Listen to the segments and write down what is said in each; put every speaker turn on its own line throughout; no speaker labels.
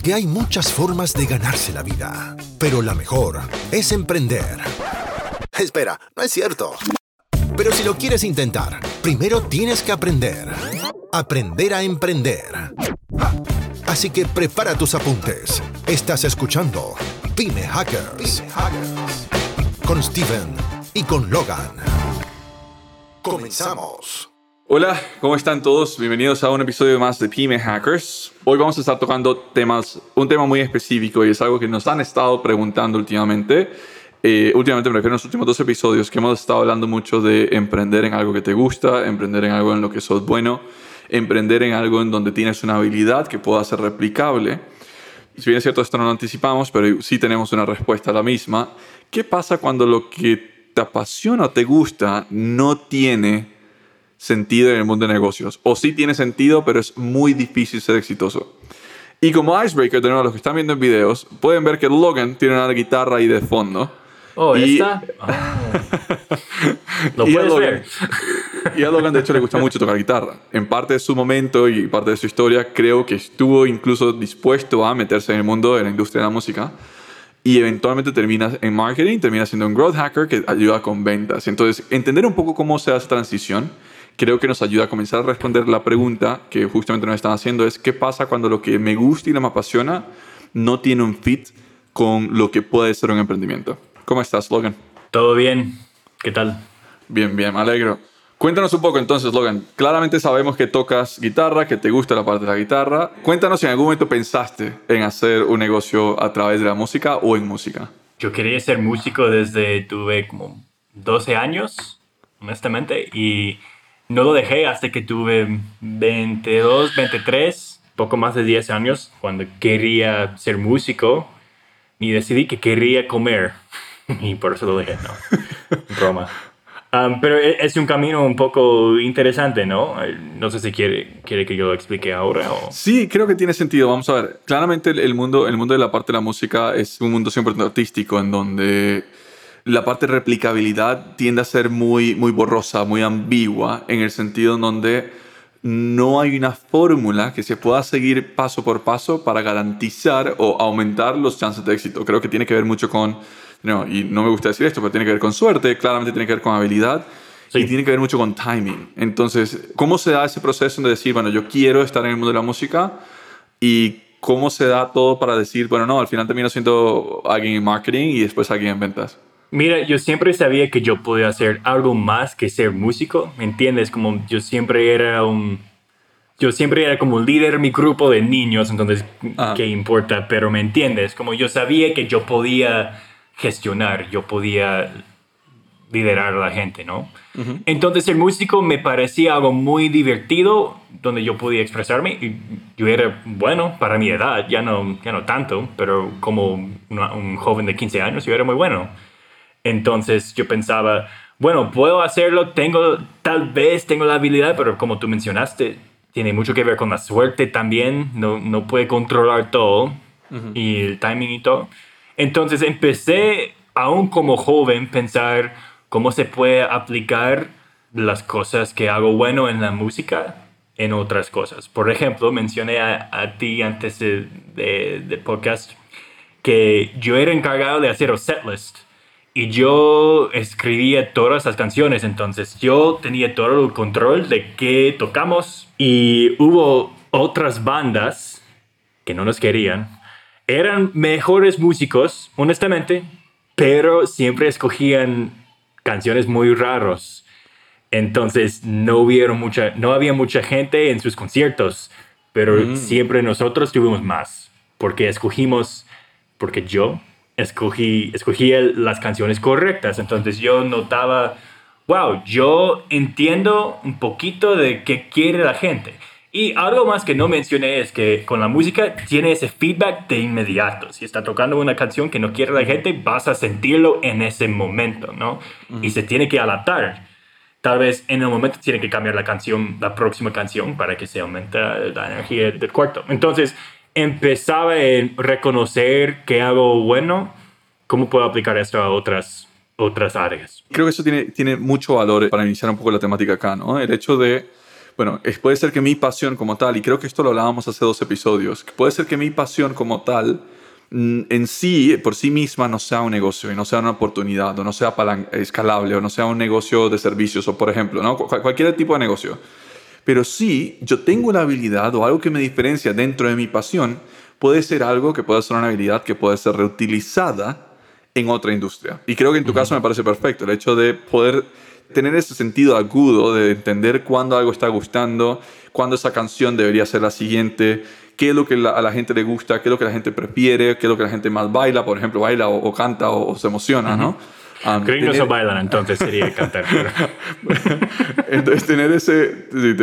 Porque hay muchas formas de ganarse la vida, pero la mejor es emprender. Espera, no es cierto. Pero si lo quieres intentar, primero tienes que aprender. Aprender a emprender. Así que prepara tus apuntes. Estás escuchando Pyme Hackers. Con Steven y con Logan. Comenzamos.
Hola, ¿cómo están todos? Bienvenidos a un episodio más de Pyme Hackers. Hoy vamos a estar tocando temas, un tema muy específico y es algo que nos han estado preguntando últimamente. Eh, últimamente me refiero a los últimos dos episodios que hemos estado hablando mucho de emprender en algo que te gusta, emprender en algo en lo que sos bueno, emprender en algo en donde tienes una habilidad que pueda ser replicable. Si bien es cierto, esto no lo anticipamos, pero sí tenemos una respuesta a la misma. ¿Qué pasa cuando lo que te apasiona o te gusta no tiene sentido en el mundo de negocios? O sí tiene sentido, pero es muy difícil ser exitoso. Y como icebreaker, de nuevo, los que están viendo en videos, pueden ver que Logan tiene una guitarra ahí de fondo.
Oh,
Y-
¿esta? Ah. Lo
Y a Logan-
ver.
Y a Logan, de hecho, le gusta mucho tocar guitarra. En parte de su momento y parte de su historia, creo que estuvo incluso dispuesto a meterse en el mundo de la industria de la música. Y eventualmente termina en marketing, termina siendo un growth hacker que ayuda con ventas. Entonces, entender un poco cómo se hace transición, creo que nos ayuda a comenzar a responder la pregunta que justamente nos están haciendo, es ¿qué pasa cuando lo que me gusta y lo me apasiona no tiene un fit con lo que puede ser un emprendimiento? ¿Cómo estás, Logan?
Todo bien. ¿Qué tal?
Bien, bien, me alegro. Cuéntanos un poco entonces, Logan. Claramente sabemos que tocas guitarra, que te gusta la parte de la guitarra. Cuéntanos si en algún momento pensaste en hacer un negocio a través de la música o en música.
Yo quería ser músico desde tuve como 12 años, honestamente, y no lo dejé hasta que tuve 22, 23, poco más de 10 años, cuando quería ser músico y decidí que quería comer. Y por eso lo dejé, no. Broma. Um, pero e- es un camino un poco interesante, ¿no? Eh, No sé si quiere, quiere que yo lo explique ahora o...
Sí, creo que tiene sentido. Vamos a ver. Claramente el- el mundo, el mundo de la parte de la música es un mundo siempre artístico en donde la parte de replicabilidad tiende a ser muy, muy borrosa, muy ambigua, en el sentido en donde no hay una fórmula que se pueda seguir paso por paso para garantizar o aumentar los chances de éxito. Creo que tiene que ver mucho con, no, y no me gusta decir esto, pero tiene que ver con suerte, claramente tiene que ver con habilidad.
Sí.
Y tiene que ver mucho con timing. Entonces, ¿cómo se da ese proceso de decir, bueno, yo quiero estar en el mundo de la música? ¿Y cómo se da todo para decir, bueno, no, al final termino siendo alguien en marketing y después alguien en ventas?
Mira, yo siempre sabía que yo podía hacer algo más que ser músico, ¿me entiendes? Como yo siempre era un... Yo siempre era como líder de mi grupo de niños, entonces,
Ah.
¿qué importa? Pero me entiendes, como yo sabía que yo podía gestionar, yo podía liderar a la gente, ¿no? Entonces el músico me parecía algo muy divertido, donde yo podía expresarme. Y yo era bueno para mi edad, ya no, ya no tanto, pero como una- un joven de 15 años, yo era muy bueno. Entonces yo pensaba, bueno, puedo hacerlo, tengo, tal vez tengo la habilidad, pero como tú mencionaste, tiene mucho que ver con la suerte también, no, no puede controlar todo y el timing y todo. Entonces empecé, aún como joven, pensar cómo se puede aplicar las cosas que hago bueno en la música en otras cosas. Por ejemplo, mencioné a, a ti antes de, de, del podcast que yo era encargado de hacer un setlist y yo escribía todas las canciones, entonces yo tenía todo el control de qué tocamos y hubo otras bandas que no nos querían. Eran mejores músicos, honestamente, pero siempre escogían canciones muy raros. Entonces no, hubieron mucha, no había mucha gente en sus conciertos, pero siempre nosotros tuvimos más, porque escogimos, porque yo escogí, escogía las canciones correctas. Entonces yo notaba, wow, yo entiendo un poquito de qué quiere la gente. Y algo más que no mencioné es que con la música tiene ese feedback de inmediato. Si está tocando una canción que no quiere la gente, vas a sentirlo en ese momento, ¿no? Y se tiene que adaptar. Tal vez en el momento tiene que cambiar la canción, la próxima canción, para que se aumente la energía del cuarto. Entonces, empezaba en reconocer que hago bueno, cómo puedo aplicar esto a otras, otras áreas.
Creo que eso tiene, tiene mucho valor para iniciar un poco la temática acá, ¿no? El hecho de bueno, puede ser que mi pasión como tal, y creo que esto lo hablábamos hace dos episodios, puede ser que mi pasión como tal mm, en sí, por sí misma, no sea un negocio y no sea una oportunidad, o no sea escalable, o no sea un negocio de servicios, o por ejemplo, ¿no? cualquier tipo de negocio. Pero sí, yo tengo la habilidad o algo que me diferencia dentro de mi pasión, puede ser algo que puede ser una habilidad que puede ser reutilizada en otra industria. Y creo que en tu caso me parece perfecto el hecho de poder tener ese sentido agudo de entender cuándo algo está gustando, cuándo esa canción debería ser la siguiente, qué es lo que a la gente le gusta, qué es lo que la gente prefiere, qué es lo que la gente más baila, por ejemplo, baila o, canta o, se emociona, ¿no?
Um, que no se bailan, entonces sería cantar.
entonces, tener ese, sí,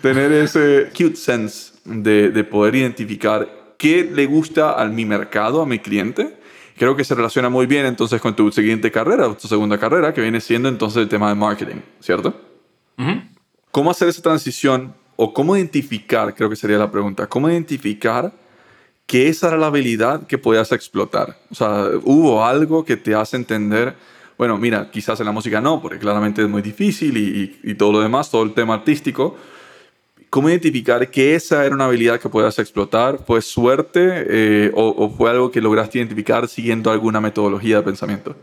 tener ese cute sense de, de poder identificar qué le gusta a mi mercado, a mi cliente, creo que se relaciona muy bien entonces con tu siguiente carrera, tu segunda carrera, que viene siendo entonces el tema de marketing, ¿cierto? ¿Cómo hacer esa transición o cómo identificar, creo que sería la pregunta, cómo identificar que esa era la habilidad que podías explotar? O sea, ¿hubo algo que te hace entender, bueno, mira, quizás en la música no, porque claramente es muy difícil y, todo lo demás, todo el tema artístico, ¿Cómo identificar que esa era una habilidad que puedas explotar? ¿Fue suerte eh, o, fue algo que lograste identificar siguiendo alguna metodología de pensamiento?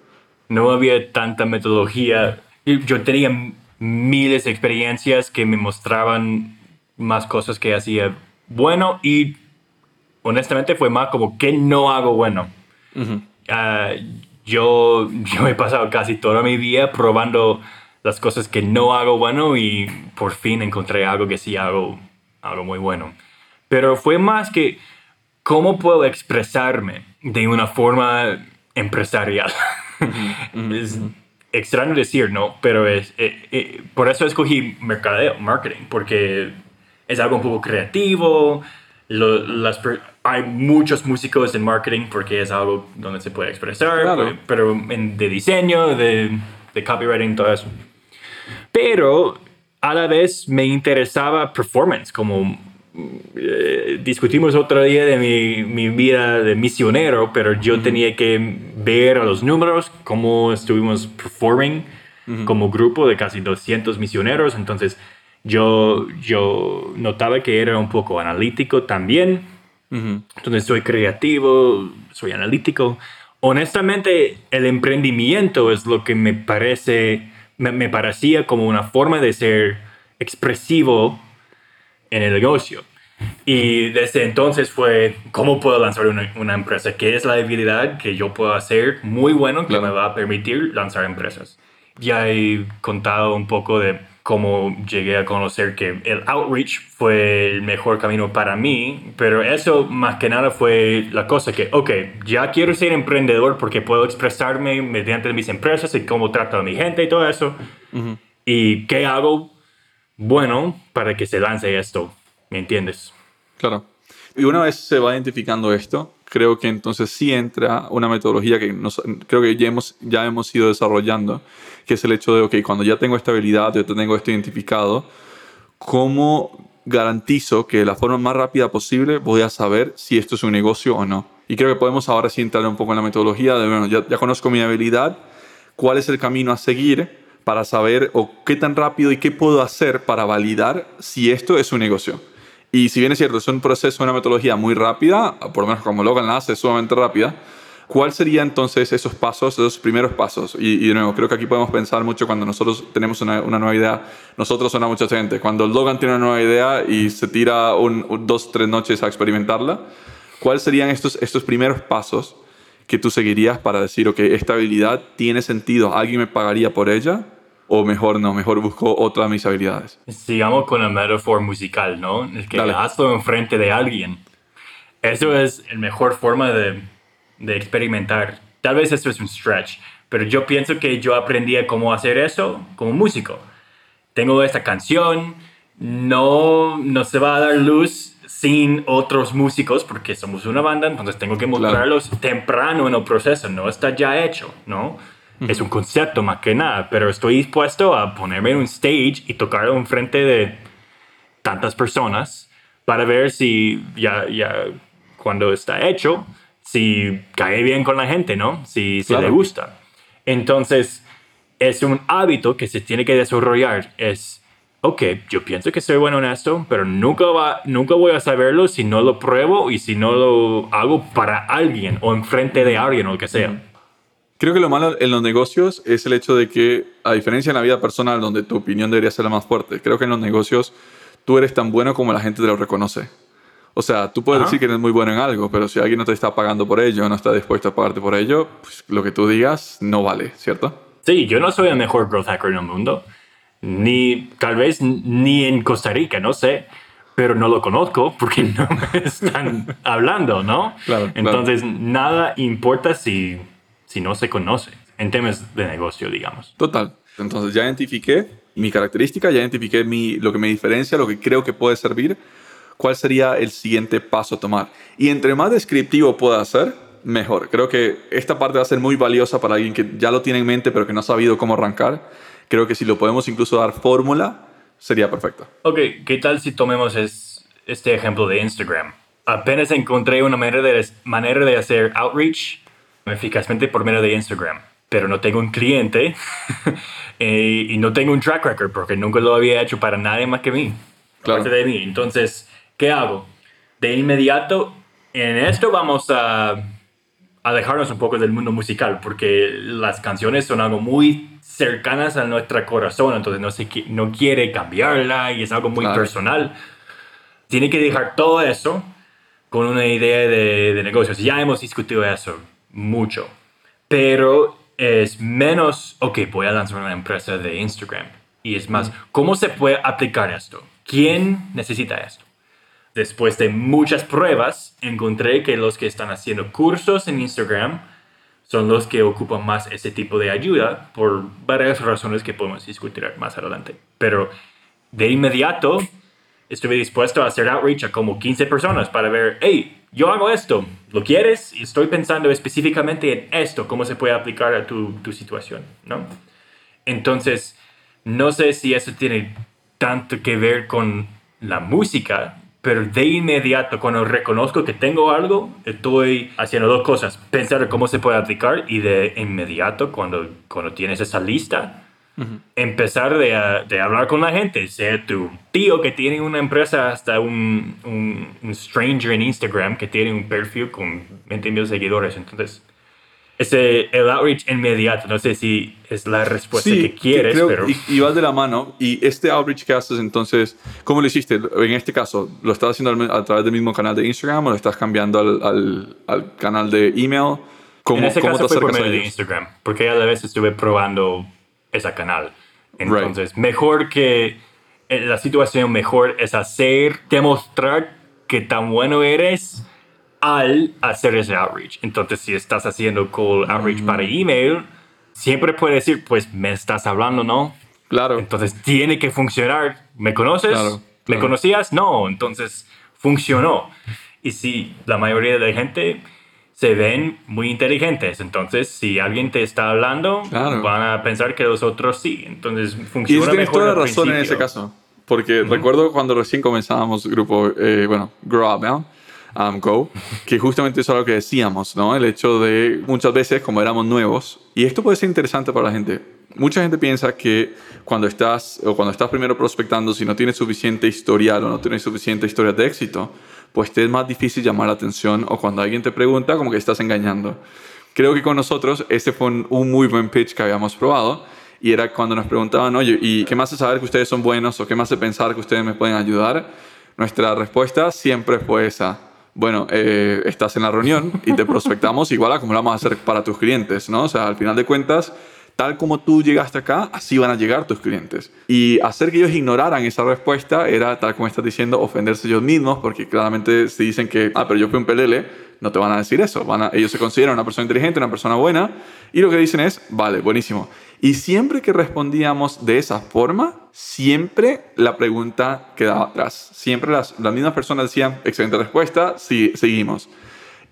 No había tanta metodología. Yo tenía miles de experiencias que me mostraban más cosas que hacía bueno y honestamente fue más como que no hago bueno. Ah, yo, yo he pasado casi toda mi vida probando las cosas que no hago bueno y por fin encontré algo que sí hago, algo muy bueno. Pero fue más que cómo puedo expresarme de una forma empresarial. es extraño decir, ¿no? Pero es, eh, eh, por eso escogí mercadeo, marketing, porque es algo un poco creativo. Las, hay muchos músicos en marketing porque es algo donde se puede expresar, pero en, de diseño, de, de copywriting, todo eso. Pero a la vez me interesaba performance, como eh, discutimos otro día de mi, mi, vida de misionero, pero yo tenía que ver a los números, cómo estuvimos performing como grupo de casi 200 misioneros, entonces yo, yo notaba que era un poco analítico también, entonces soy creativo, soy analítico. Honestamente, el emprendimiento es lo que me parece me, parecía como una forma de ser expresivo en el negocio. Y desde entonces fue, ¿cómo puedo lanzar una, empresa? ¿Qué es la habilidad que yo puedo hacer muy bueno que me va a permitir lanzar empresas? Ya he contado un poco de cómo llegué a conocer que el outreach fue el mejor camino para mí, pero eso más que nada fue la cosa que, ok, ya quiero ser emprendedor porque puedo expresarme mediante mis empresas y cómo trato a mi gente y todo eso. ¿Y qué hago bueno para que se lance esto? ¿Me entiendes?
Claro. Y una vez se va identificando esto, creo que entonces sí entra una metodología que creo que ya hemos, ya hemos ido desarrollando, que es el hecho de, ok, cuando ya tengo esta habilidad, ya tengo esto identificado, ¿cómo garantizo que de la forma más rápida posible voy a saber si esto es un negocio o no? Y creo que podemos ahora sí entrar un poco en la metodología de, bueno, ya, ya conozco mi habilidad, ¿cuál es el camino a seguir para saber o qué tan rápido y qué puedo hacer para validar si esto es un negocio? Y si bien es cierto, es un proceso, una metodología muy rápida, por lo menos como Logan la hace, es sumamente rápida, ¿cuál sería entonces esos pasos, esos primeros pasos? Y, de nuevo, creo que aquí podemos pensar mucho cuando nosotros tenemos una, nueva idea. Nosotros suena mucha gente. Cuando Logan tiene una nueva idea y se tira un, dos, tres noches a experimentarla, ¿cuáles serían estos, estos primeros pasos que tú seguirías para decir, ok, esta habilidad tiene sentido, alguien me pagaría por ella? o mejor no, mejor busco otra de mis habilidades.
Sigamos con la metáfora musical, ¿no? El que hazlo enfrente de alguien. Eso es la mejor forma de, de, experimentar. Tal vez esto es un stretch, pero yo pienso que yo aprendí a cómo hacer eso como músico. Tengo esta canción, no, no se va a dar luz sin otros músicos porque somos una banda, entonces tengo que mostrarlos temprano en el proceso, no está ya hecho, ¿no? Es un concepto más que nada, pero estoy dispuesto a ponerme en un stage y tocarlo en frente de tantas personas para ver si ya, ya cuando está hecho, si cae bien con la gente, ¿no? Si, si le gusta. Entonces, es un hábito que se tiene que desarrollar. Es ok, yo pienso que soy bueno en esto, pero nunca, va, nunca voy a saberlo si no lo pruebo y si no lo hago para alguien o enfrente de alguien o lo que sea.
Creo que lo malo en los negocios es el hecho de que, a diferencia en la vida personal, donde tu opinión debería ser la más fuerte, creo que en los negocios tú eres tan bueno como la gente te lo reconoce. O sea, tú puedes decir que eres muy bueno en algo, pero si alguien no te está pagando por ello, no está dispuesto a pagarte por ello, pues lo que tú digas no vale, ¿cierto?
Sí, yo no soy el mejor growth hacker en el mundo ni tal vez ni en Costa Rica, no sé, pero no lo conozco porque no me están hablando, ¿no? Entonces, nada importa si, si no se conoce en temas de negocio, digamos.
Total. Entonces, ya identifiqué mi característica, ya identifiqué mi, lo que me diferencia, lo que creo que puede servir. ¿Cuál sería el siguiente paso a tomar? Y entre más descriptivo pueda ser, mejor. Creo que esta parte va a ser muy valiosa para alguien que ya lo tiene en mente, pero que no ha sabido cómo arrancar creo que si lo podemos incluso dar fórmula, sería perfecto.
Ok, ¿qué tal si tomemos este ejemplo de Instagram? Apenas encontré una manera de, manera de hacer outreach eficazmente por medio de Instagram, pero no tengo un cliente eh, y no tengo un track record porque nunca lo había hecho para nadie más que mí. Claro. de mí. Entonces, ¿qué hago? De inmediato, en esto vamos a alejarnos un poco del mundo musical, porque las canciones son algo muy cercanas a nuestro corazón, entonces no, se, no quiere cambiarla y es algo muy personal. Tiene que dejar todo eso con una idea de, de negocios. Ya hemos discutido eso mucho, pero es menos, ok, voy a lanzar una empresa de Instagram. Y es más, ¿cómo se puede aplicar esto? ¿Quién necesita esto? Después de muchas pruebas, encontré que los que están haciendo cursos en Instagram son los que ocupan más ese tipo de ayuda por varias razones que podemos discutir más adelante. Pero de inmediato estuve dispuesto a hacer outreach a como 15 personas para ver, hey, yo hago esto, ¿lo quieres? Y estoy pensando específicamente en esto, cómo se puede aplicar a tu, tu situación, ¿no? Entonces, no sé si eso tiene tanto que ver con la música, pero de inmediato, cuando reconozco que tengo algo, estoy haciendo dos cosas. Pensar cómo se puede aplicar y de inmediato, cuando, cuando tienes esa lista, empezar de, de, hablar con la gente. Sea tu tío que tiene una empresa, hasta un, un, un stranger en Instagram que tiene un perfil con 20 mil seguidores. Entonces, ese, el outreach inmediato. No sé si es la respuesta que quieres, pero...
Y, y, vas de la mano. Y este outreach que haces, entonces, ¿cómo lo hiciste? En este caso, ¿lo estás haciendo a través del mismo canal de Instagram o lo estás cambiando al, al, al canal de email?
¿Cómo, en ese caso fue por medio de Instagram, porque ya a la vez estuve probando ese canal. Entonces, mejor que eh, la situación mejor es hacer, demostrar que tan bueno eres al hacer ese outreach. Entonces, si estás haciendo call outreach para mm. email, siempre puedes decir, pues me estás hablando, ¿no?
Claro.
Entonces, tiene que funcionar. ¿Me conoces? ¿Me conocías? No. Entonces, funcionó. Y si la mayoría de la gente se ven muy inteligentes. Entonces, si alguien te está hablando, van a pensar que los otros sí. Entonces, funciona
y tienes toda la razón en ese caso. Porque recuerdo cuando recién comenzábamos grupo, eh, bueno, Grow Up, ¿no? Um, Go, que justamente eso es lo que decíamos, ¿no? El hecho de muchas veces, como éramos nuevos, y esto puede ser interesante para la gente. Mucha gente piensa que cuando estás, o cuando estás primero prospectando, si no tienes suficiente historial o no tienes suficiente historia de éxito, pues te es más difícil llamar la atención o cuando alguien te pregunta, como que estás engañando. Creo que con nosotros ese fue un, un muy buen pitch que habíamos probado y era cuando nos preguntaban, oye, ¿y qué más hace saber que ustedes son buenos o qué más hace pensar que ustedes me pueden ayudar? Nuestra respuesta siempre fue esa bueno, eh, estás en la reunión y te prospectamos igual a como lo vamos a hacer para tus clientes, ¿no? O sea, al final de cuentas, tal como tú llegaste acá, así van a llegar tus clientes. Y hacer que ellos ignoraran esa respuesta era, tal como estás diciendo, ofenderse ellos mismos, porque claramente si dicen que, ah, pero yo fui un pelele, no te van a decir eso. Van a, ellos se consideran una persona inteligente, una persona buena, y lo que dicen es, vale, buenísimo. Y siempre que respondíamos de esa forma, siempre la pregunta quedaba atrás. Siempre las, las mismas personas decían, excelente respuesta, sí, seguimos.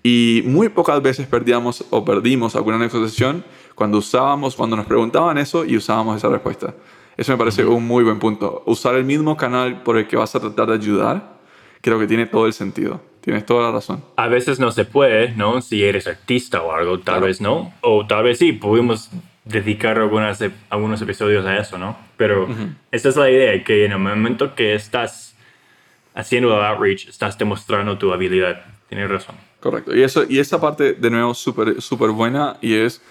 Y muy pocas veces perdíamos o perdimos alguna negociación cuando usábamos, cuando nos preguntaban eso y usábamos esa respuesta. Eso me parece un muy buen punto. Usar el mismo canal por el que vas a tratar de ayudar, creo que tiene todo el sentido. Tienes toda la razón.
A veces no se puede, ¿no? Si eres artista o algo, tal vez no. O tal vez sí, pudimos dedicar algunas, algunos episodios a eso, ¿no? Pero esa es la idea, que en el momento que estás haciendo el outreach, estás demostrando tu habilidad. Tienes razón.
Correcto. Y, eso, y esa parte, de nuevo, súper súper buena y es...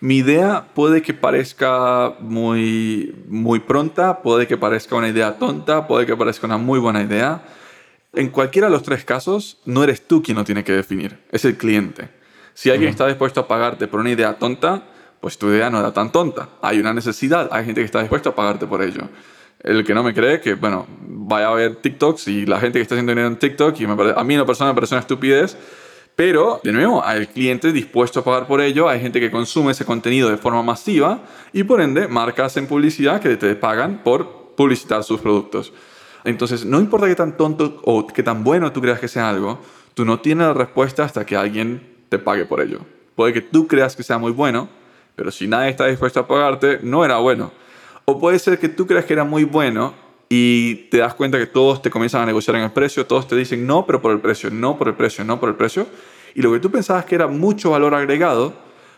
Mi idea puede que parezca muy, muy pronta, puede que parezca una idea tonta, puede que parezca una muy buena idea. En cualquiera de los tres casos, no eres tú quien lo tiene que definir, es el cliente. Si alguien está dispuesto a pagarte por una idea tonta, pues tu idea no era tan tonta. Hay una necesidad, hay gente que está dispuesta a pagarte por ello. El que no me cree, que bueno, vaya a ver TikToks y la gente que está haciendo dinero en TikTok, y me a mí en lo personal me parece una estupidez, pero, de nuevo, hay clientes dispuestos a pagar por ello, hay gente que consume ese contenido de forma masiva y por ende marcas en publicidad que te pagan por publicitar sus productos. Entonces, no importa qué tan tonto o qué tan bueno tú creas que sea algo, tú no tienes la respuesta hasta que alguien te pague por ello. Puede que tú creas que sea muy bueno, pero si nadie está dispuesto a pagarte, no era bueno. O puede ser que tú creas que era muy bueno y te das cuenta que todos te comienzan a negociar en el precio, todos te dicen no, pero por el precio, no por el precio, no por el precio. Y lo que tú pensabas que era mucho valor agregado,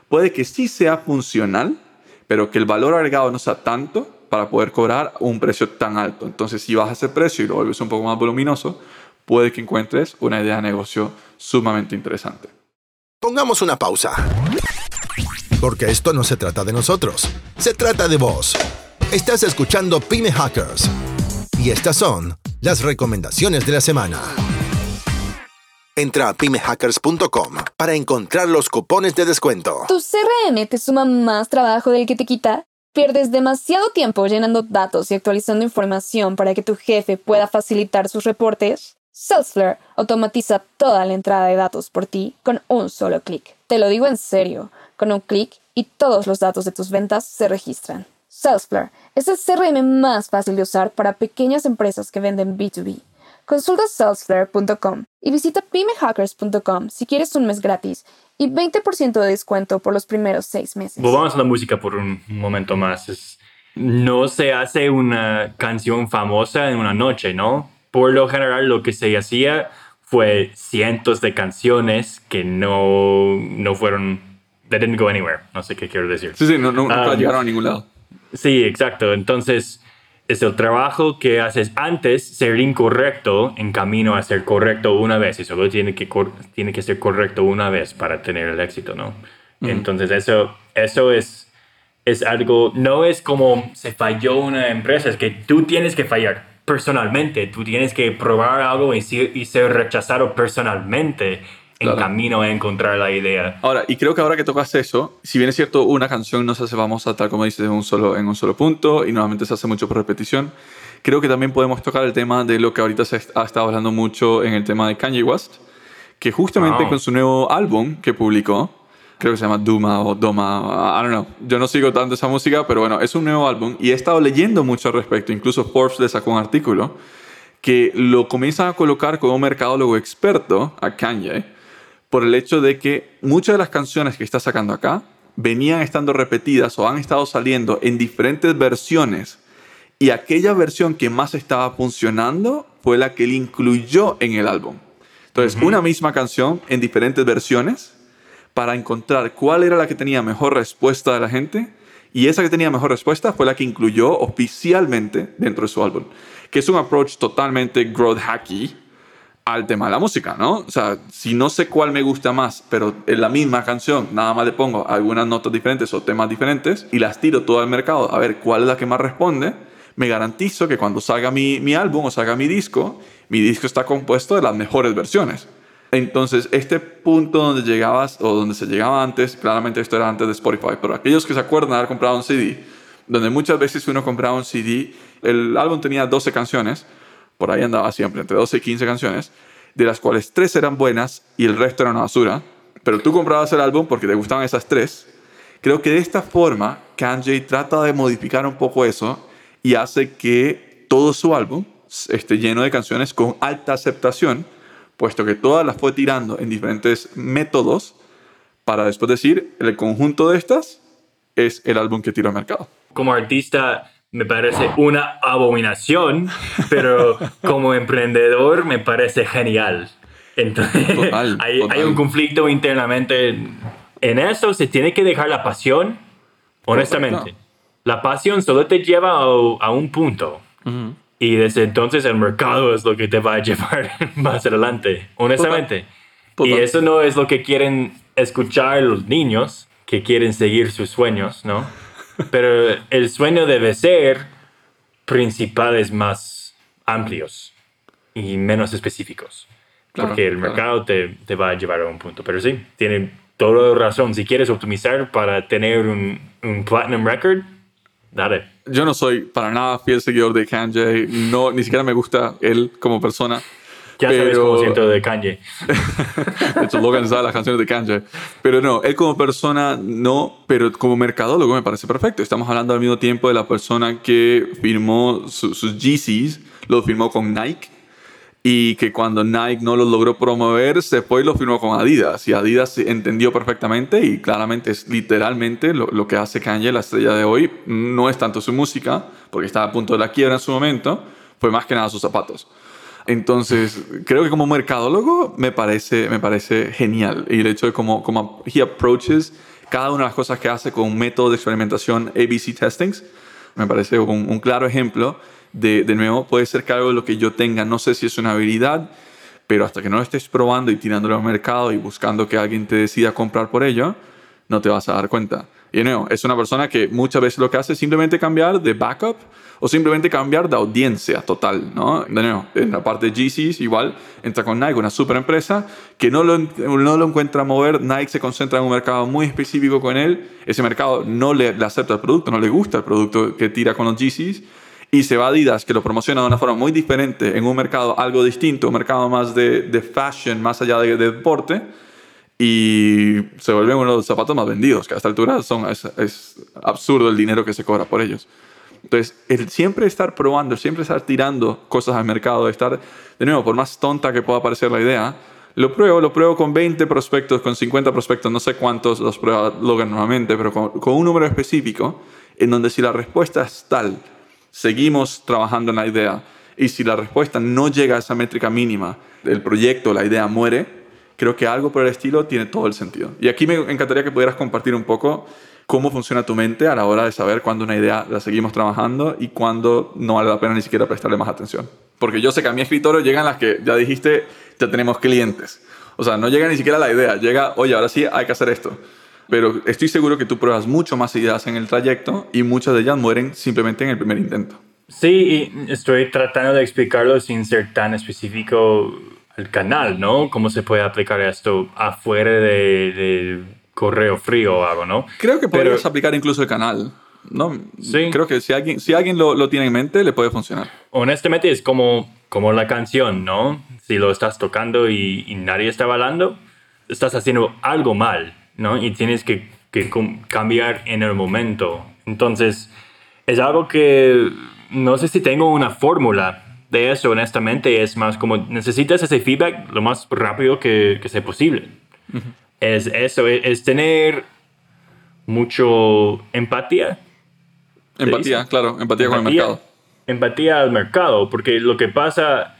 puede que sí sea funcional, pero que el valor agregado no sea tanto para poder cobrar un precio tan alto. Entonces, si bajas ese precio y lo vuelves un poco más voluminoso, puede que encuentres una idea de negocio sumamente interesante.
Pongamos una pausa. Porque esto no se trata de nosotros, se trata de vos. Estás escuchando Pyme Hackers y estas son las recomendaciones de la semana. Entra a pymehackers.com para encontrar los cupones de descuento.
¿Tu CRM te suma más trabajo del que te quita? ¿Pierdes demasiado tiempo llenando datos y actualizando información para que tu jefe pueda facilitar sus reportes? Salesforce automatiza toda la entrada de datos por ti con un solo clic. Te lo digo en serio, con un clic y todos los datos de tus ventas se registran. Salesforce es el CRM más fácil de usar para pequeñas empresas que venden B2B. Consulta salesflare.com y visita pymehackers.com si quieres un mes gratis y 20% de descuento por los primeros seis meses.
Volvamos a la música por un momento más. no se hace una canción famosa en una noche, ¿no? Por lo general lo que se hacía fue cientos de canciones que no, no fueron... They didn't go anywhere. No sé qué quiero decir.
Sí, sí, no, nunca um, llegaron a ningún lado.
Sí, exacto. Entonces, es el trabajo que haces antes ser incorrecto en camino a ser correcto una vez y solo tiene que, tiene que ser correcto una vez para tener el éxito, ¿no? Entonces, eso, eso es, es algo, no es como se falló una empresa, es que tú tienes que fallar personalmente, tú tienes que probar algo y, y ser rechazado personalmente en camino a encontrar la idea.
Ahora, y creo que ahora que tocas eso, si bien es cierto, una canción no se hace famosa tal como dices en un solo, en un solo punto y normalmente se hace mucho por repetición, creo que también podemos tocar el tema de lo que ahorita se ha estado hablando mucho en el tema de Kanye West, que justamente con su nuevo álbum que publicó, creo que se llama Duma o Doma, I don't know, yo no sigo tanto esa música, pero bueno, es un nuevo álbum y he estado leyendo mucho al respecto, incluso Forbes le sacó un artículo que lo comienza a colocar como un mercadólogo experto a Kanye por el hecho de que muchas de las canciones que está sacando acá venían estando repetidas o han estado saliendo en diferentes versiones. Y aquella versión que más estaba funcionando fue la que él incluyó en el álbum. Entonces, una misma canción en diferentes versiones para encontrar cuál era la que tenía mejor respuesta de la gente. Y esa que tenía mejor respuesta fue la que incluyó oficialmente dentro de su álbum, que es un approach totalmente growth hacky, al tema de la música, ¿no? O sea, si no sé cuál me gusta más, pero en la misma canción nada más le pongo algunas notas diferentes o temas diferentes y las tiro todo al mercado a ver cuál es la que más responde, me garantizo que cuando salga mi, mi álbum o salga mi disco, mi disco está compuesto de las mejores versiones. Entonces, este punto donde llegabas o donde se llegaba antes, claramente esto era antes de Spotify, pero aquellos que se acuerdan de haber comprado un CD, donde muchas veces uno compraba un CD, el álbum tenía 12 canciones, por ahí andaba siempre, entre 12 y 15 canciones, de las cuales tres eran buenas y el resto era una basura, pero tú comprabas el álbum porque te gustaban esas tres. Creo que de esta forma, Kanye trata de modificar un poco eso y hace que todo su álbum esté lleno de canciones con alta aceptación, puesto que todas las fue tirando en diferentes métodos para después decir, el conjunto de estas es el álbum que tira al mercado.
Como artista, me parece una abominación, pero como emprendedor me parece genial. Entonces, hay, hay, un conflicto internamente en eso, se tiene que dejar la pasión honestamente. La pasión solo te lleva a, a un punto. Y desde entonces el mercado es lo que te va a llevar más adelante, honestamente. Y eso no es lo que quieren escuchar los niños que quieren seguir sus sueños, ¿no? Pero el sueño debe ser principales más amplios y menos específicos. porque el mercado te, te, va a llevar a un punto. Pero sí, tiene toda razón. Si quieres optimizar para tener un, un platinum record, dale.
Yo no soy para nada fiel seguidor de Kanye. No, ni siquiera me gusta él como persona.
Ya pero... sabes cómo siento de Kanye.
de hecho, Logan sabe las canciones de Kanye. Pero no, él como persona no, pero como mercadólogo me parece perfecto. Estamos hablando al mismo tiempo de la persona que firmó sus GCs, lo firmó con Nike. Y que cuando Nike no lo logró promover, se fue y lo firmó con Adidas. Y Adidas entendió perfectamente y claramente es literalmente lo, lo que hace Kanye, la estrella de hoy. No es tanto su música, porque estaba a punto de la quiebra en su momento, fue más que nada sus zapatos. Entonces, creo que como mercadólogo me parece, me parece genial. Y el hecho de cómo, cómo he approaches cada una de las cosas que hace con un método de experimentación ABC testings, me parece un, claro ejemplo de, de, nuevo, puede ser que algo de lo que yo tenga, no sé si es una habilidad, pero hasta que no lo estés probando y tirándolo al mercado y buscando que alguien te decida comprar por ello, no te vas a dar cuenta. Y nuevo, es una persona que muchas veces lo que hace es simplemente cambiar de backup o simplemente cambiar de audiencia total, ¿no? De nuevo, en la parte de GCs igual entra con Nike, una super empresa que no lo, no lo encuentra mover, Nike se concentra en un mercado muy específico con él, ese mercado no le, le acepta el producto, no le gusta el producto que tira con los GCs y se va a Adidas, que lo promociona de una forma muy diferente en un mercado algo distinto, un mercado más de, de fashion, más allá de, de, deporte, y se vuelven uno de los zapatos más vendidos, que a esta altura son, es, absurdo el dinero que se cobra por ellos. Entonces, el siempre estar probando, siempre estar tirando cosas al mercado, estar, de nuevo, por más tonta que pueda parecer la idea, lo pruebo, lo pruebo con 20 prospectos, con 50 prospectos, no sé cuántos los prueba Logan normalmente, pero con, con un número específico, en donde si la respuesta es tal, seguimos trabajando en la idea, y si la respuesta no llega a esa métrica mínima, el proyecto, la idea muere, creo que algo por el estilo tiene todo el sentido. Y aquí me encantaría que pudieras compartir un poco cómo funciona tu mente a la hora de saber cuándo una idea la seguimos trabajando y cuándo no vale la pena ni siquiera prestarle más atención. Porque yo sé que a mi escritorio llegan las que ya dijiste, ya tenemos clientes. O sea, no llega ni siquiera la idea, llega, oye, ahora sí hay que hacer esto. Pero estoy seguro que tú pruebas mucho más ideas en el trayecto y muchas de ellas mueren simplemente en el primer intento.
Sí, y estoy tratando de explicarlo sin ser tan específico al canal, ¿no? ¿Cómo se puede aplicar esto afuera de, de correo frío o algo, ¿no?
Creo que podrías aplicar incluso el canal. ¿no? Sí. Creo que si alguien, si alguien lo, lo, tiene en mente, le puede funcionar.
Honestamente, es como, como la canción, ¿no? Si lo estás tocando y, y nadie está bailando, estás haciendo algo mal, ¿no? Y tienes que, que cambiar en el momento. Entonces, es algo que no sé si tengo una fórmula de eso, honestamente. Es más como necesitas ese feedback lo más rápido que, que sea posible. Uh -huh es eso, es, tener mucho empatía.
Empatía, claro, empatía, empatía, con el mercado.
Empatía al mercado, porque lo que pasa,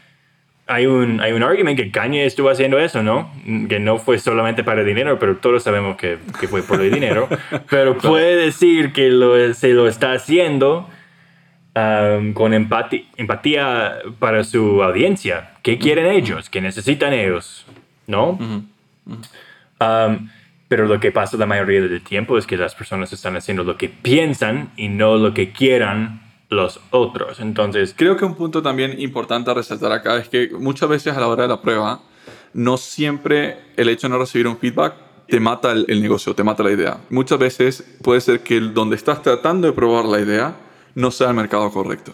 hay un, hay un argumento que Kanye estuvo haciendo eso, ¿no? Que no fue solamente para el dinero, pero todos sabemos que, que fue por el dinero. pero puede decir que lo, se lo está haciendo um, con empatía, para su audiencia. ¿Qué quieren ellos? ¿Qué necesitan ellos? ¿No? Uh -huh. Uh -huh. Um, pero lo que pasa la mayoría del tiempo es que las personas están haciendo lo que piensan y no lo que quieran los otros. Entonces,
creo que un punto también importante a resaltar acá es que muchas veces a la hora de la prueba, no siempre el hecho de no recibir un feedback te mata el, el negocio, te mata la idea. Muchas veces puede ser que donde estás tratando de probar la idea no sea el mercado correcto.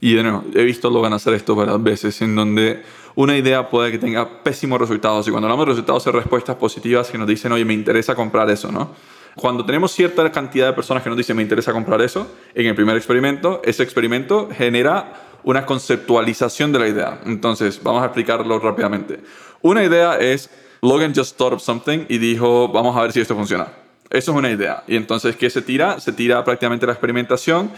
Y de nuevo, he visto lo hacer esto varias veces, en donde una idea puede que tenga pésimos resultados. Y cuando hablamos de resultados, son respuestas positivas que nos dicen, oye, me interesa comprar eso, ¿no? Cuando tenemos cierta cantidad de personas que nos dicen, me interesa comprar eso, en el primer experimento, ese experimento genera una conceptualización de la idea. Entonces, vamos a explicarlo rápidamente. Una idea es, Logan just thought of something y dijo, vamos a ver si esto funciona. Eso es una idea. Y entonces, ¿qué se tira? Se tira prácticamente la experimentación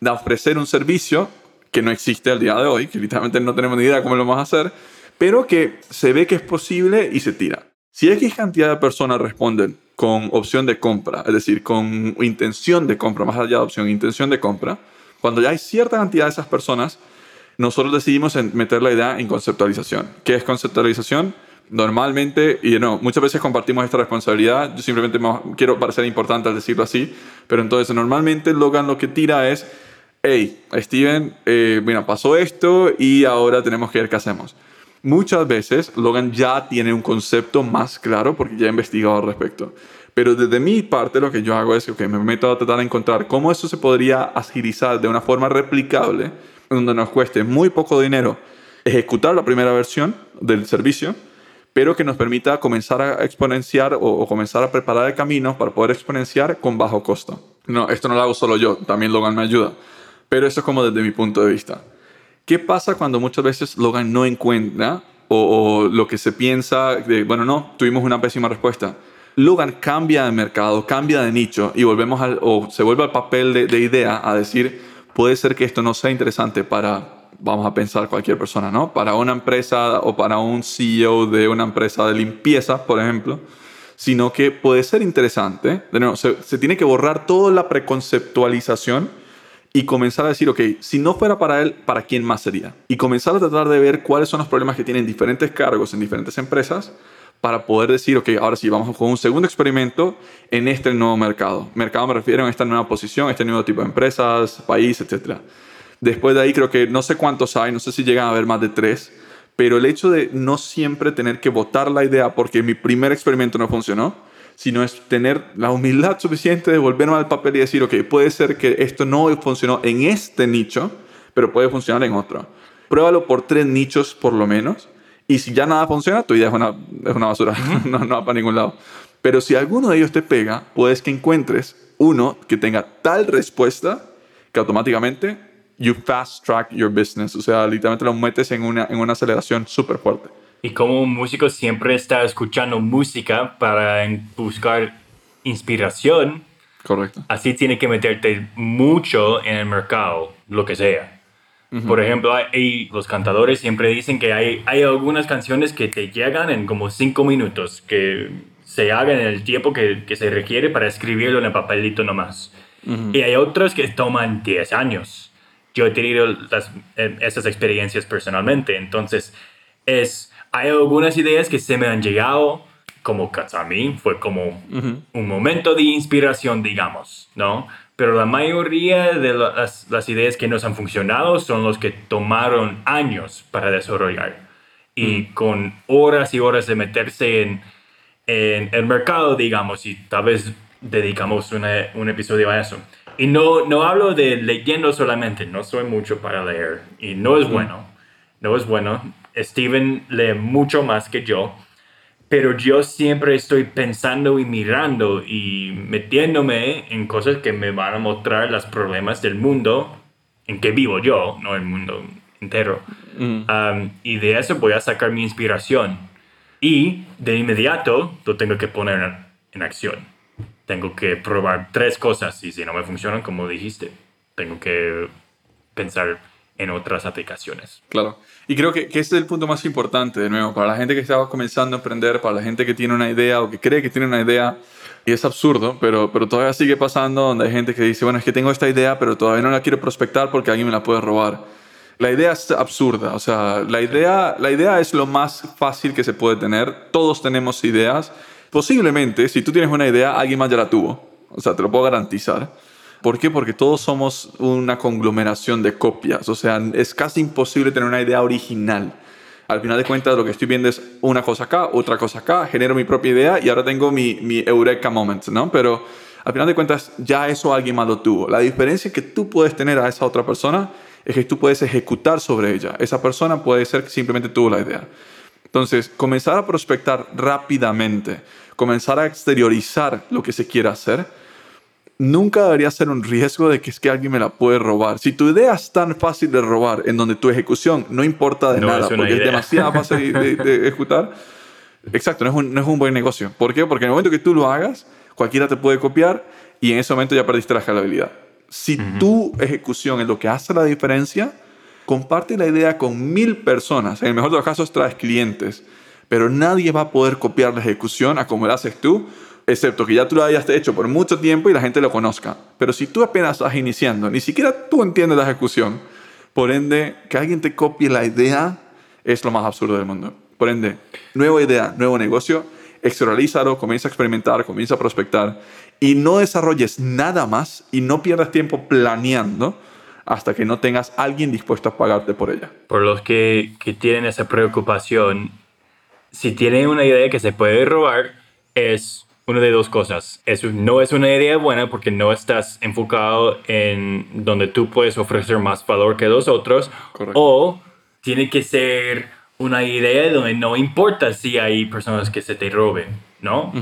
de ofrecer un servicio que no existe al día de hoy, que literalmente no tenemos ni idea cómo lo vamos a hacer, pero que se ve que es posible y se tira. Si X cantidad de personas responden, con opción de compra, es decir, con intención de compra, más allá de opción, intención de compra, cuando ya hay cierta cantidad de esas personas, nosotros decidimos meter la idea en conceptualización. ¿Qué es conceptualización? Normalmente, y no, muchas veces compartimos esta responsabilidad, yo simplemente quiero parecer importante al decirlo así, pero entonces normalmente Logan lo que tira es, hey, Steven, eh, pasó esto y ahora tenemos que ver qué hacemos. Muchas veces Logan ya tiene un concepto más claro porque ya ha investigado al respecto. Pero desde mi parte lo que yo hago es que me meto a tratar de encontrar cómo eso se podría agilizar de una forma replicable, donde nos cueste muy poco dinero ejecutar la primera versión del servicio, pero que nos permita comenzar a exponenciar o, comenzar a preparar el camino para poder exponenciar con bajo costo. No, esto no lo hago solo yo, también Logan me ayuda, pero eso es como desde mi punto de vista. ¿Qué pasa cuando muchas veces Logan no encuentra o, o lo que se piensa de, bueno, no, tuvimos una pésima respuesta? Logan cambia de mercado, cambia de nicho y volvemos al, o se vuelve al papel de, de idea a decir, puede ser que esto no sea interesante para, vamos a pensar cualquier persona, ¿no? Para una empresa o para un CEO de una empresa de limpieza, por ejemplo, sino que puede ser interesante. Se tiene que borrar toda la preconceptualización y comenzar a decir, ok, si no fuera para él, ¿para quién más sería? Y comenzar a tratar de ver cuáles son los problemas que tienen diferentes cargos en diferentes empresas para poder decir, ok, ahora sí, vamos con un segundo experimento en este nuevo mercado. Mercado me refiero a esta nueva posición, este nuevo tipo de empresas, país, etc. Después de ahí creo que no sé cuántos hay, no sé si llegan a haber más de tres, pero el hecho de no siempre tener que votar la idea porque mi primer experimento no funcionó, sino es tener la humildad suficiente de volverme al papel y decir, ok, puede ser que esto no funcionó en este nicho, pero puede funcionar en otro. Pruébalo por tres nichos por lo menos y si ya nada funciona, tu idea es una, es una basura, no, no va para ningún lado. Pero si alguno de ellos te pega, puedes que encuentres uno que tenga tal respuesta que automáticamente you fast track your business. O sea, literalmente lo metes en una, en una aceleración súper fuerte.
Y como un músico siempre está escuchando música para buscar inspiración.
Correcto.
Así tiene que meterte mucho en el mercado, lo que sea. Por ejemplo, hay, los cantadores siempre dicen que hay, hay algunas canciones que te llegan en como cinco minutos, que se hagan en el tiempo que, que se requiere para escribirlo en el papelito nomás. Y hay otras que toman 10 años. Yo he tenido las, eh, esas experiencias personalmente, entonces es, hay algunas ideas que se me han llegado, como Katsami, fue como un momento de inspiración, digamos, ¿no? pero la mayoría de las, las, ideas que nos han funcionado son los que tomaron años para desarrollar. Y mm. con horas y horas de meterse en, en, el mercado, digamos, y tal vez dedicamos un episodio a eso. Y no, no hablo de leyendo solamente, no soy mucho para leer, y no es bueno, no es bueno. Steven lee mucho más que yo, pero yo siempre estoy pensando y mirando y metiéndome en cosas que me van a mostrar los problemas del mundo en que vivo yo, no el mundo entero. Mm. y de eso voy a sacar mi inspiración. Y de inmediato lo tengo que poner en acción. Tengo que probar tres cosas y si no me funcionan, como dijiste, tengo que pensar en otras aplicaciones.
Claro. Y creo que, que ese es el punto más importante, de nuevo, para la gente que está comenzando a emprender, para la gente que tiene una idea o que cree que tiene una idea, y es absurdo, pero, pero todavía sigue pasando donde hay gente que dice, bueno, es que tengo esta idea, pero todavía no la quiero prospectar porque alguien me la puede robar. La idea es absurda, o sea, la idea, la idea es lo más fácil que se puede tener. Todos tenemos ideas. Posiblemente, si tú tienes una idea, alguien más ya la tuvo. O sea, te lo puedo garantizar. ¿Por qué? Porque todos somos una conglomeración de copias. O sea, es casi imposible tener una idea original. Al final de cuentas, lo que estoy viendo es una cosa acá, otra cosa acá, genero mi propia idea y ahora tengo mi, eureka moment, ¿no? Pero al final de cuentas, ya eso alguien más lo tuvo. La diferencia que tú puedes tener a esa otra persona es que tú puedes ejecutar sobre ella. Esa persona puede ser que simplemente tuvo la idea. Entonces, comenzar a prospectar rápidamente, comenzar a exteriorizar lo que se quiere hacer, nunca debería ser un riesgo de que es que alguien me la puede robar. Si tu idea es tan fácil de robar, en donde tu ejecución no importa de nada, porque es demasiado fácil de, ejecutar, exacto, no es, un, no es, un, buen negocio. ¿Por qué? Porque en el momento que tú lo hagas, cualquiera te puede copiar y en ese momento ya perdiste la escalabilidad. Si tu ejecución es lo que hace la diferencia, comparte la idea con mil personas. En el mejor de los casos traes clientes, pero nadie va a poder copiar la ejecución a como la haces tú excepto que ya tú lo hayas hecho por mucho tiempo y la gente lo conozca. Pero si tú apenas estás iniciando, ni siquiera tú entiendes la ejecución, por ende, que alguien te copie la idea es lo más absurdo del mundo. Por ende, nueva idea, nuevo negocio, externalízalo, comienza a experimentar, comienza a prospectar y no desarrolles nada más y no pierdas tiempo planeando hasta que no tengas alguien dispuesto a pagarte por ella.
Por los que, que tienen esa preocupación, si tienen una idea que se puede robar, es una de dos cosas. Eso no es una idea buena porque no estás enfocado en donde tú puedes ofrecer más valor que los otros.
Correcto.
O tiene que ser una idea donde no importa si hay personas que se te roben, ¿no?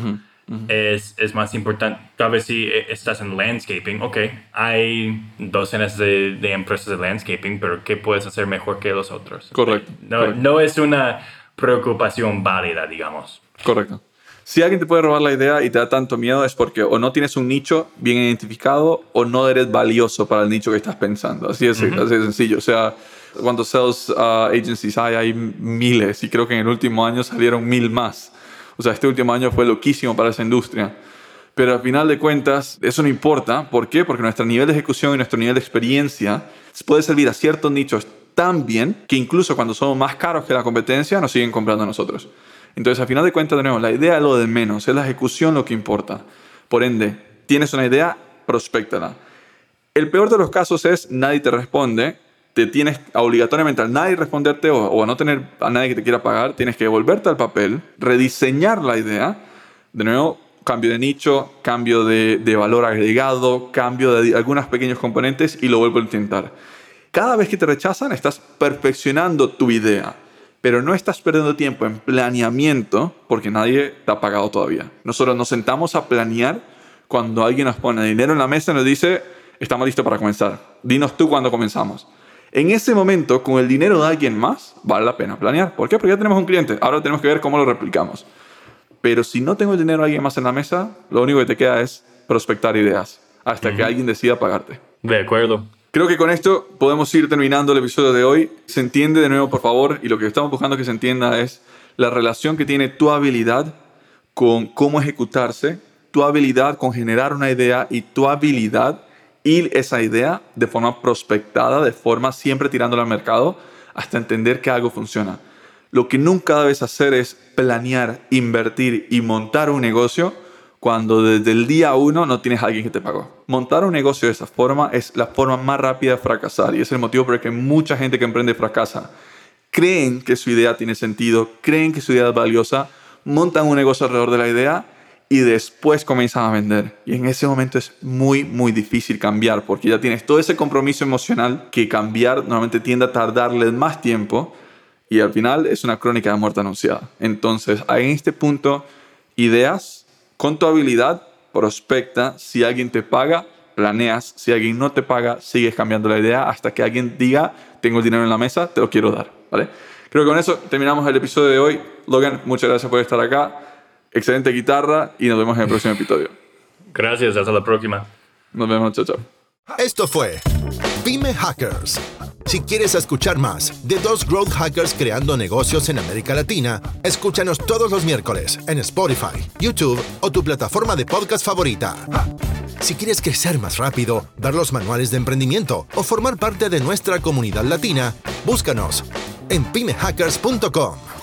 Es, es, más importante, tal vez si e, estás en landscaping, ok, hay docenas de, de, empresas de landscaping, pero ¿qué puedes hacer mejor que los otros?
Correcto.
No,
correcto.
no es una preocupación válida, digamos.
Correcto. Si alguien te puede robar la idea y te da tanto miedo es porque o no tienes un nicho bien identificado o no eres valioso para el nicho que estás pensando. Así es, uh -huh. así de sencillo. O sea, cuántos sales uh, agencies hay, hay miles y creo que en el último año salieron mil más. O sea, este último año fue loquísimo para esa industria. Pero al final de cuentas, eso no importa. ¿Por qué? Porque nuestro nivel de ejecución y nuestro nivel de experiencia puede servir a ciertos nichos tan bien que incluso cuando somos más caros que la competencia, nos siguen comprando a nosotros. Entonces, al final de cuentas, nuevo, la idea es lo de menos, es la ejecución lo que importa. Por ende, tienes una idea, prospectala. El peor de los casos es nadie te responde, te tienes obligatoriamente al nadie responderte o, o, a no tener a nadie que te quiera pagar, tienes que devolverte al papel, rediseñar la idea, de nuevo, cambio de nicho, cambio de, de valor agregado, cambio de algunos pequeños componentes y lo vuelvo a intentar. Cada vez que te rechazan, estás perfeccionando tu idea pero no estás perdiendo tiempo en planeamiento porque nadie te ha pagado todavía. Nosotros nos sentamos a planear cuando alguien nos pone dinero en la mesa y nos dice, estamos listos para comenzar, dinos tú cuándo comenzamos. En ese momento, con el dinero de alguien más, vale la pena planear. ¿Por qué? Porque ya tenemos un cliente, ahora tenemos que ver cómo lo replicamos. Pero si no tengo el dinero de alguien más en la mesa, lo único que te queda es prospectar ideas hasta uh -huh. que alguien decida pagarte.
De acuerdo.
Creo que con esto podemos ir terminando el episodio de hoy. Se entiende de nuevo, por favor, y lo que estamos buscando que se entienda es la relación que tiene tu habilidad con cómo ejecutarse, tu habilidad con generar una idea y tu habilidad ir esa idea de forma prospectada, de forma siempre tirándola al mercado hasta entender que algo funciona. Lo que nunca debes hacer es planear, invertir y montar un negocio cuando desde el día uno no tienes a alguien que te pagó. Montar un negocio de esa forma es la forma más rápida de fracasar y es el motivo por el que mucha gente que emprende fracasa. Creen que su idea tiene sentido, creen que su idea es valiosa, montan un negocio alrededor de la idea y después comienzan a vender. Y en ese momento es muy, muy difícil cambiar porque ya tienes todo ese compromiso emocional que cambiar normalmente tiende a tardarles más tiempo y al final es una crónica de muerte anunciada. Entonces, en este punto, ideas con tu habilidad, prospecta. Si alguien te paga, planeas. Si alguien no te paga, sigues cambiando la idea hasta que alguien diga, tengo el dinero en la mesa, te lo quiero dar. ¿vale? Creo que con eso terminamos el episodio de hoy. Logan, muchas gracias por estar acá. Excelente guitarra y nos vemos en el próximo episodio.
Gracias, hasta la próxima.
Nos vemos, chao, chao.
Esto fue Pyme Hackers. Si quieres escuchar más de dos growth hackers creando negocios en América Latina, escúchanos todos los miércoles en Spotify, YouTube o tu plataforma de podcast favorita. Si quieres crecer más rápido, ver los manuales de emprendimiento o formar parte de nuestra comunidad latina, búscanos en pymehackers.com.